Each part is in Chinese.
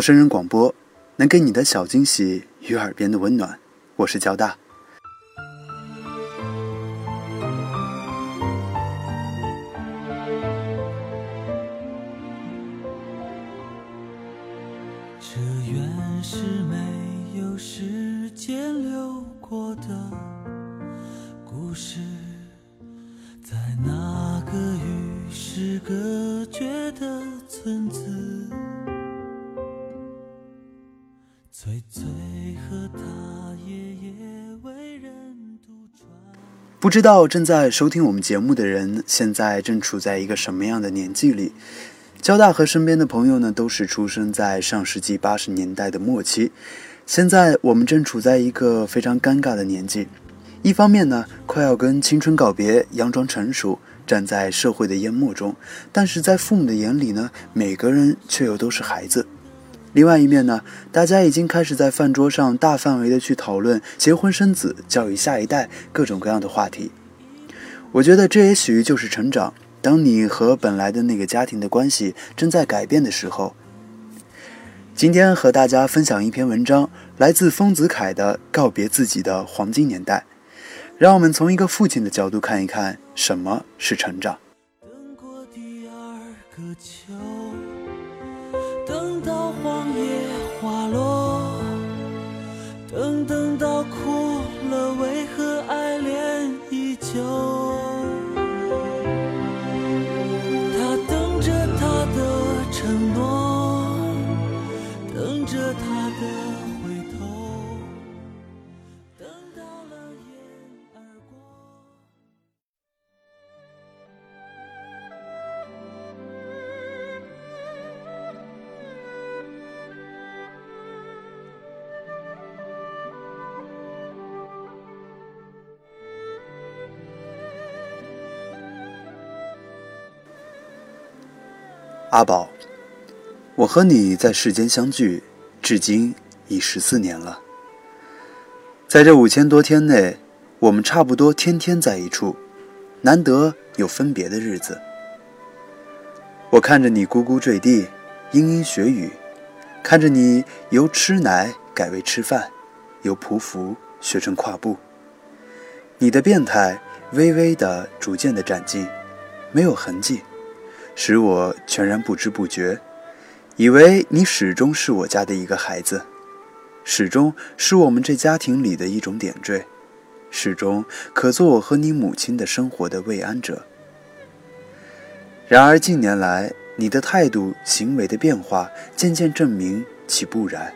陌生人广播，能给你的小惊喜与耳边的温暖。我是交大。不知道正在收听我们节目的人，现在正处在一个什么样的年纪里？交大和身边的朋友呢，都是出生在上世纪八十年代的末期。现在我们正处在一个非常尴尬的年纪，一方面呢，快要跟青春告别，佯装成熟，站在社会的淹没中；但是在父母的眼里呢，每个人却又都是孩子。另外一面呢，大家已经开始在饭桌上大范围的去讨论结婚生子、教育下一代各种各样的话题。我觉得这也许就是成长。当你和本来的那个家庭的关系正在改变的时候，今天和大家分享一篇文章，来自丰子恺的《告别自己的黄金年代》，让我们从一个父亲的角度看一看什么是成长。等过第二个秋，等到哭了，为何爱恋依旧？阿宝，我和你在世间相聚，至今已十四年了。在这五千多天内，我们差不多天天在一处，难得有分别的日子。我看着你咕咕坠地，嘤嘤学语，看着你由吃奶改为吃饭，由匍匐学成跨步。你的变态微微的、逐渐的展进，没有痕迹。使我全然不知不觉，以为你始终是我家的一个孩子，始终是我们这家庭里的一种点缀，始终可做我和你母亲的生活的慰安者。然而近年来，你的态度、行为的变化，渐渐证明其不然。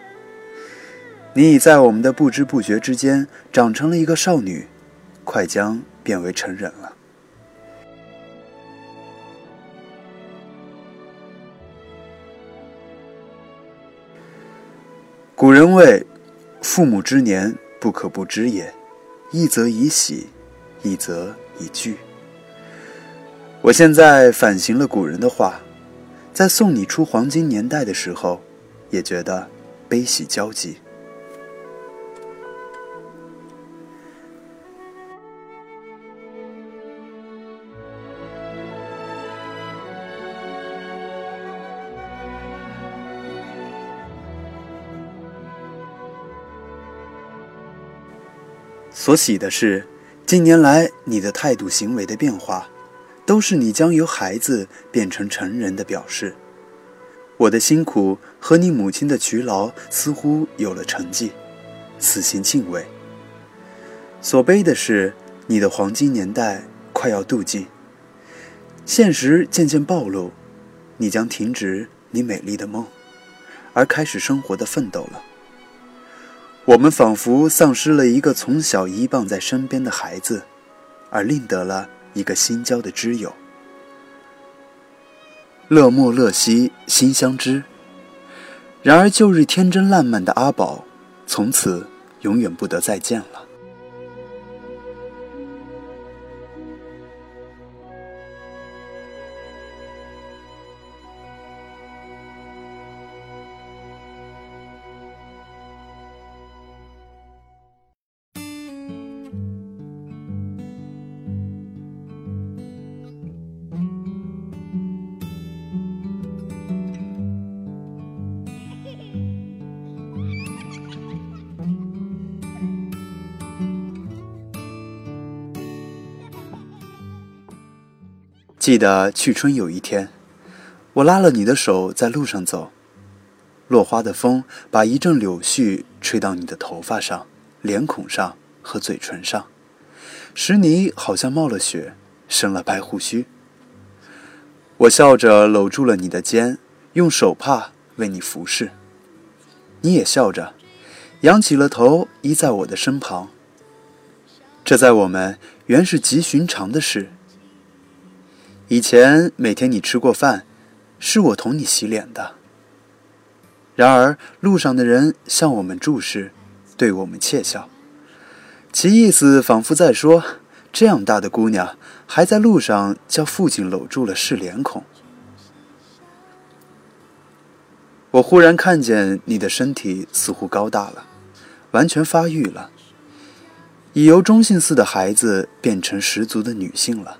你已在我们的不知不觉之间，长成了一个少女，快将变为成人了。古人谓：“父母之年，不可不知也。一则以喜，一则以惧。”我现在反省了古人的话，在送你出黄金年代的时候，也觉得悲喜交集。所喜的是，近年来你的态度行为的变化，都是你将由孩子变成成人的表示。我的辛苦和你母亲的劬劳似乎有了成绩，此心敬畏。所悲的是，你的黄金年代快要度尽，现实渐渐暴露，你将停止你美丽的梦，而开始生活的奋斗了。我们仿佛丧失了一个从小依傍在身边的孩子，而另得了一个新交的知友。乐莫乐兮心相知。然而旧日天真烂漫的阿宝，从此永远不得再见了。记得去春有一天，我拉了你的手在路上走，落花的风把一阵柳絮吹到你的头发上、脸孔上和嘴唇上，使你好像冒了雪，生了白胡须。我笑着搂住了你的肩，用手帕为你服侍。你也笑着，仰起了头依在我的身旁。这在我们原是极寻常的事。以前每天你吃过饭，是我同你洗脸的。然而路上的人向我们注视，对我们窃笑，其意思仿佛在说：这样大的姑娘还在路上叫父亲搂住了是脸孔。我忽然看见你的身体似乎高大了，完全发育了，已由中性似的孩子变成十足的女性了。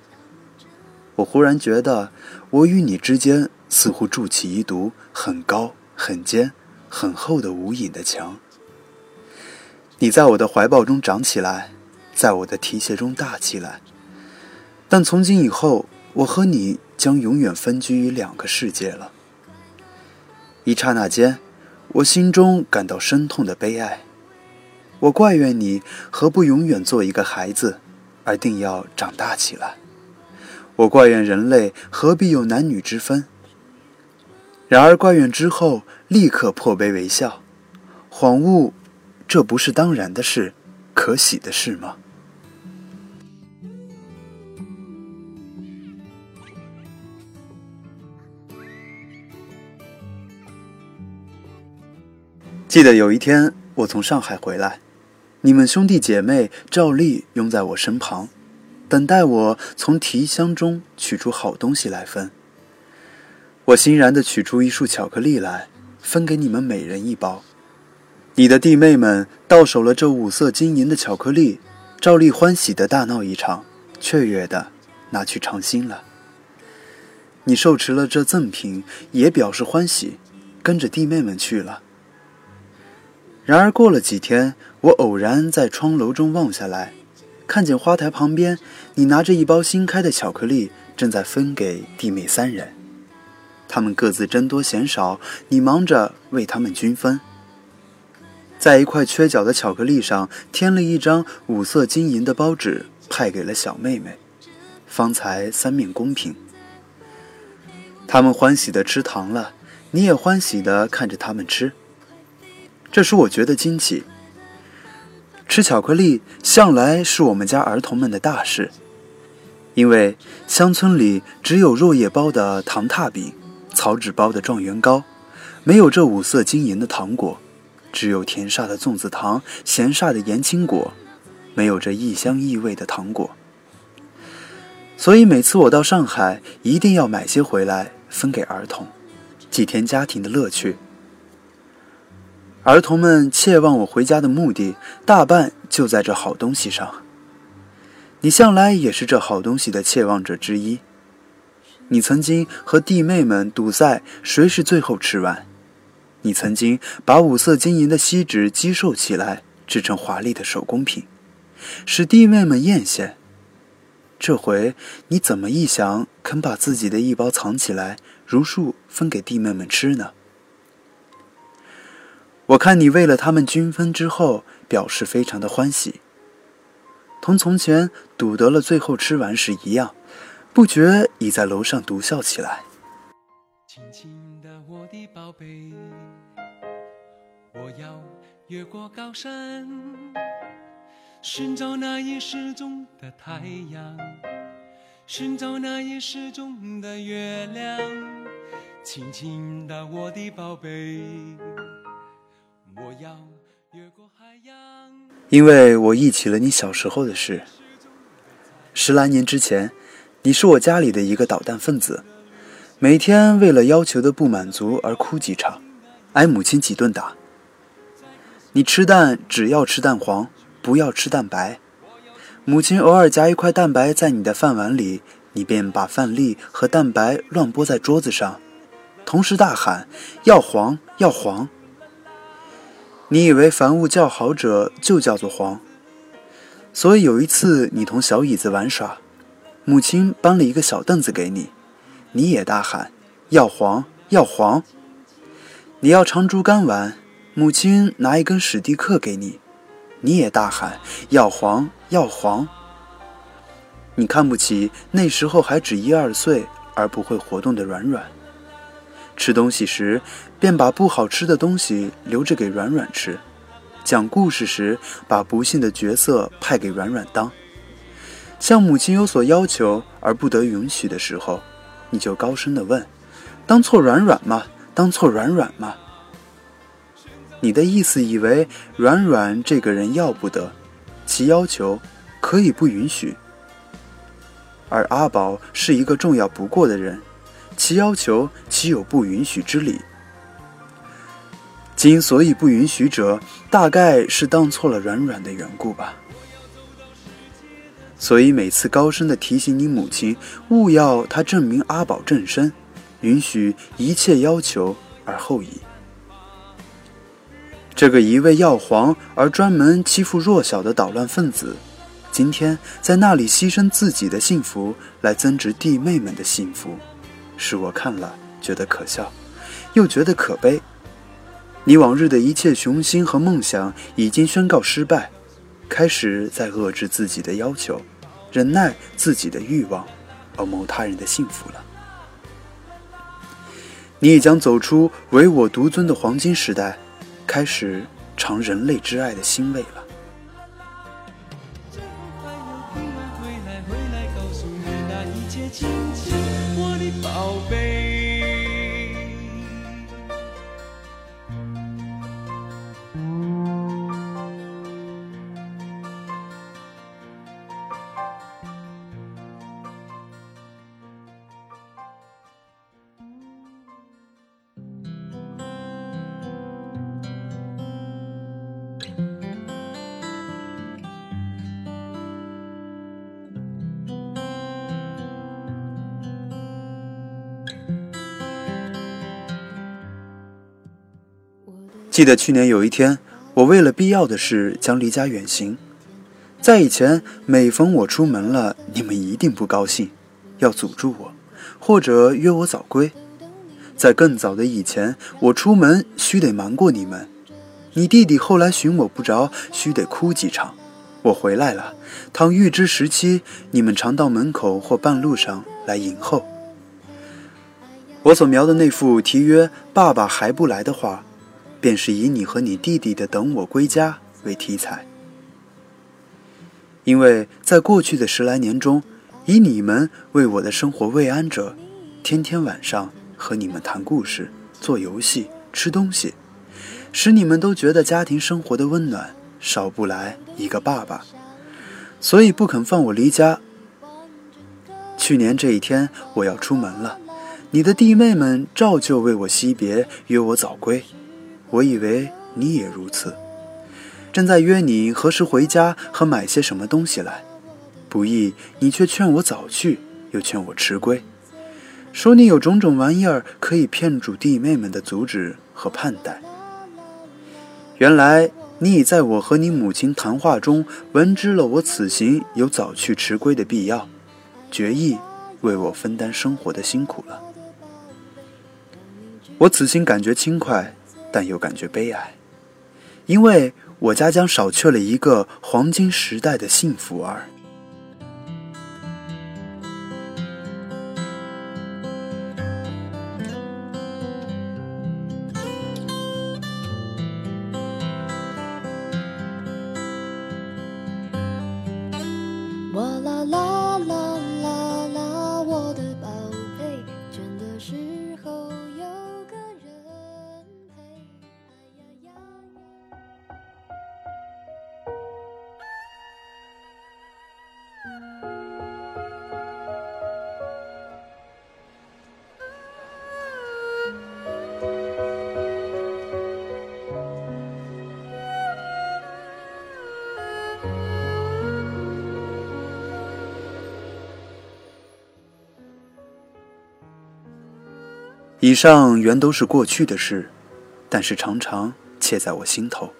我忽然觉得，我与你之间似乎筑起一堵很高、很尖、很厚的无影的墙。你在我的怀抱中长起来，在我的提携中大起来。但从今以后，我和你将永远分居于两个世界了。一刹那间，我心中感到深痛的悲哀。我怪怨你何不永远做一个孩子，而定要长大起来。我怪怨人类何必有男女之分。然而怪怨之后，立刻破悲为笑，恍悟，这不是当然的事，可喜的事吗？记得有一天，我从上海回来，你们兄弟姐妹照例拥在我身旁。等待我从提箱中取出好东西来分。我欣然地取出一束巧克力来，分给你们每人一包。你的弟妹们到手了这五色金银的巧克力，照例欢喜地大闹一场，雀跃地拿去尝新了。你受持了这赠品，也表示欢喜，跟着弟妹们去了。然而过了几天，我偶然在窗楼中望下来。看见花台旁边，你拿着一包新开的巧克力，正在分给弟妹三人。他们各自争多嫌少，你忙着为他们均分。在一块缺角的巧克力上添了一张五色金银的包纸，派给了小妹妹，方才三面公平。他们欢喜的吃糖了，你也欢喜的看着他们吃。这使我觉得惊奇。吃巧克力向来是我们家儿童们的大事，因为乡村里只有落叶包的糖踏饼、草纸包的状元糕，没有这五色金银的糖果；只有甜煞的粽子糖、咸煞的盐青果，没有这异香异味的糖果。所以每次我到上海，一定要买些回来分给儿童，祭添家庭的乐趣。儿童们切望我回家的目的，大半就在这好东西上。你向来也是这好东西的切望者之一。你曾经和弟妹们赌赛谁是最后吃完。你曾经把五色金银的锡纸积瘦起来，制成华丽的手工品，使弟妹们艳羡。这回你怎么一想，肯把自己的一包藏起来，如数分给弟妹们吃呢？我看你为了他们均分之后，表示非常的欢喜，同从前赌得了最后吃完时一样，不觉已在楼上独笑起来。轻轻的我的宝贝，我要越过高山，寻找那已失踪的太阳，寻找那已失踪的月亮，轻轻的我的宝贝，我要越过海洋因为我忆起了你小时候的事。十来年之前，你是我家里的一个捣蛋分子，每天为了要求的不满足而哭几场，挨母亲几顿打。你吃蛋只要吃蛋黄，不要吃蛋白。母亲偶尔夹一块蛋白在你的饭碗里，你便把饭粒和蛋白乱拨在桌子上，同时大喊：“要黄，要黄！”你以为凡物叫好者就叫做黄，所以有一次你同小椅子玩耍，母亲搬了一个小凳子给你，你也大喊：“要黄，要黄！”你要长竹竿玩，母亲拿一根史蒂克给你。你也大喊要黄要黄。你看不起那时候还只一二岁而不会活动的软软。吃东西时便把不好吃的东西留着给软软吃。讲故事时把不幸的角色派给软软当。向母亲有所要求而不得允许的时候，你就高声的问：“当错软软吗？当错软软吗？”你的意思以为软软这个人要不得，其要求可以不允许；而阿宝是一个重要不过的人，其要求岂有不允许之理？今所以不允许者，大概是当错了软软的缘故吧。所以每次高声的提醒你母亲，勿要他证明阿宝正身，允许一切要求而后已。这个一味要黄而专门欺负弱小的捣乱分子，今天在那里牺牲自己的幸福来增值弟妹们的幸福，使我看了觉得可笑，又觉得可悲。你往日的一切雄心和梦想已经宣告失败，开始在遏制自己的要求，忍耐自己的欲望，而谋他人的幸福了。你已将走出唯我独尊的黄金时代。开始尝人类之爱的欣慰了。记得去年有一天，我为了必要的事将离家远行。在以前，每逢我出门了，你们一定不高兴，要阻住我，或者约我早归。在更早的以前，我出门须得瞒过你们。你弟弟后来寻我不着，须得哭几场。我回来了，倘预知时期，你们常到门口或半路上来迎候。我所描的那幅题曰“爸爸还不来”的画。便是以你和你弟弟的等我归家为题材，因为在过去的十来年中，以你们为我的生活慰安者，天天晚上和你们谈故事、做游戏、吃东西，使你们都觉得家庭生活的温暖少不来一个爸爸，所以不肯放我离家。去年这一天我要出门了，你的弟妹们照旧为我惜别，约我早归。我以为你也如此，正在约你何时回家和买些什么东西来，不意你却劝我早去，又劝我迟归，说你有种种玩意儿可以骗主弟妹们的阻止和盼待。原来你已在我和你母亲谈话中闻知了我此行有早去迟归的必要，决意为我分担生活的辛苦了。我此行感觉轻快。但又感觉悲哀，因为我家将少去了一个黄金时代的幸福儿。以上原都是过去的事，但是常常切在我心头，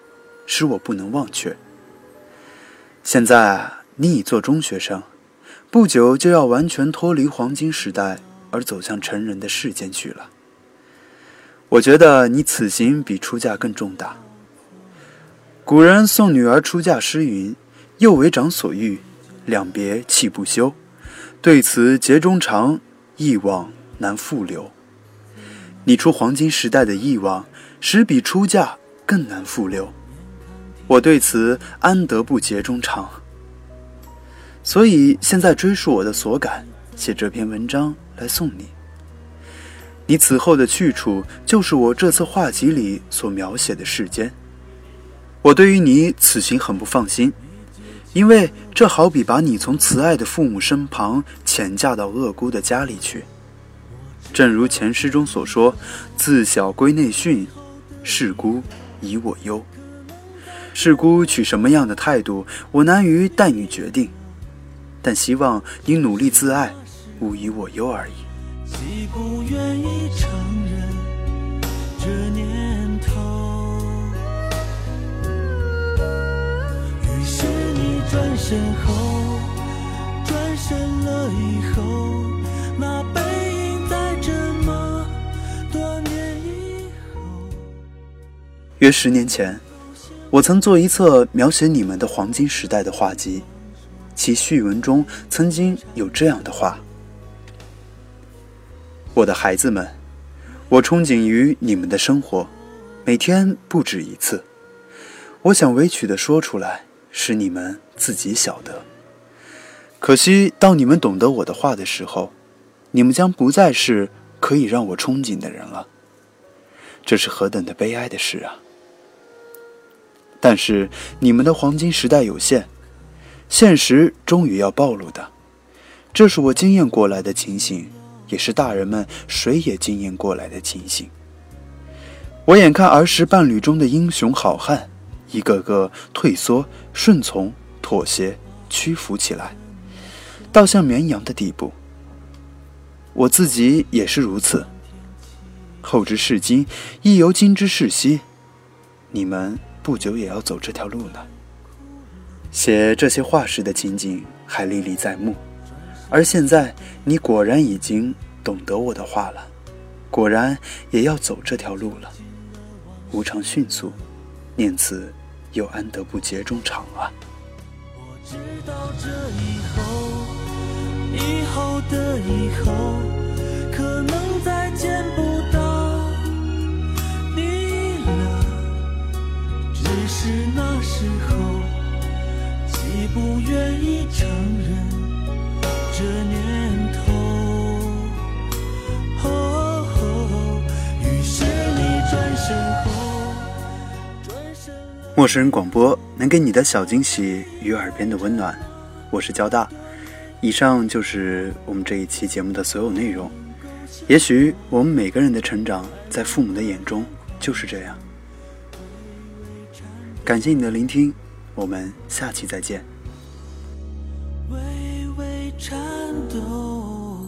使我不能忘却。现在你已做中学生，不久就要完全脱离黄金时代，而走向成人的世间去了。我觉得你此行比出嫁更重大。古人送女儿出嫁诗云：“幼为长所欲，两别泣不休。对此节中长，一往难复留。”你出黄金时代的忆往，实比出嫁更难复留。我对此安得不节中长？所以现在追溯我的所感，写这篇文章来送你。你此后的去处，就是我这次画集里所描写的世间。我对于你此行很不放心，因为这好比把你从慈爱的父母身旁遣嫁到恶姑的家里去。正如前诗中所说：“自小归内训，事姑疑我忧。”事姑取什么样的态度，我难于待女决定。但希望你努力自爱，勿以我忧而已。既不愿意承认这念头，于是你转身后，转身了以后，约十年前，我曾做一册描写你们的黄金时代的画集，其序文中曾经有这样的话：“我的孩子们，我憧憬于你们的生活，每天不止一次。我想委曲的说出来，使你们自己晓得。可惜，当你们懂得我的话的时候，你们将不再是可以让我憧憬的人了。这是何等的悲哀的事啊！”但是你们的黄金时代有限，现实终于要暴露的，这是我经验过来的情形，也是大人们谁也经验过来的情形。我眼看儿时伴侣中的英雄好汉，一个个退缩、顺从、妥协、屈服起来，到像绵羊的地步。我自己也是如此。后之视今，亦犹今之视昔。你们。不久也要走这条路呢。写这些话时的情景还历历在目，而现在你果然已经懂得我的话了，果然也要走这条路了。无常迅速，念此又安得不节中长啊？我知道这以后，以后的以后，可能再见不到。是那时候，既不愿意承认这念头。于是你转身后，转身。陌生人广播能给你的小惊喜与耳边的温暖，我是交大。以上就是我们这一期节目的所有内容。也许我们每个人的成长，在父母的眼中就是这样。感谢你的聆听，我们下期再见。微微颤抖。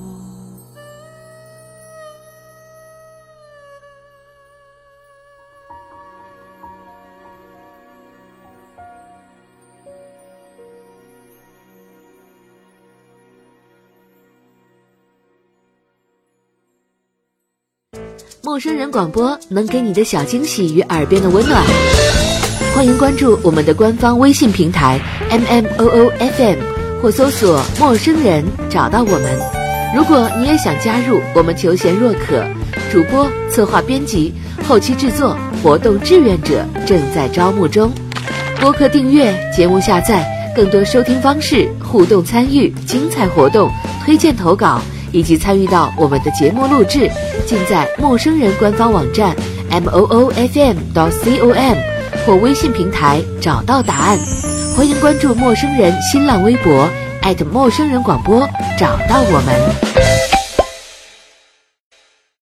陌生人广播能给你的小惊喜与耳边的温暖。欢迎关注我们的官方微信平台 M M O O F M，或搜索“陌生人”找到我们。如果你也想加入，我们求贤若渴，主播、策划、编辑、后期制作、活动志愿者正在招募中。播客订阅、节目下载、更多收听方式、互动参与、精彩活动、推荐投稿以及参与到我们的节目录制，尽在陌生人官方网站 M O O F M 到 C O M。或微信平台找到答案，欢迎关注陌生人新浪微博艾特陌生人广播，找到我们。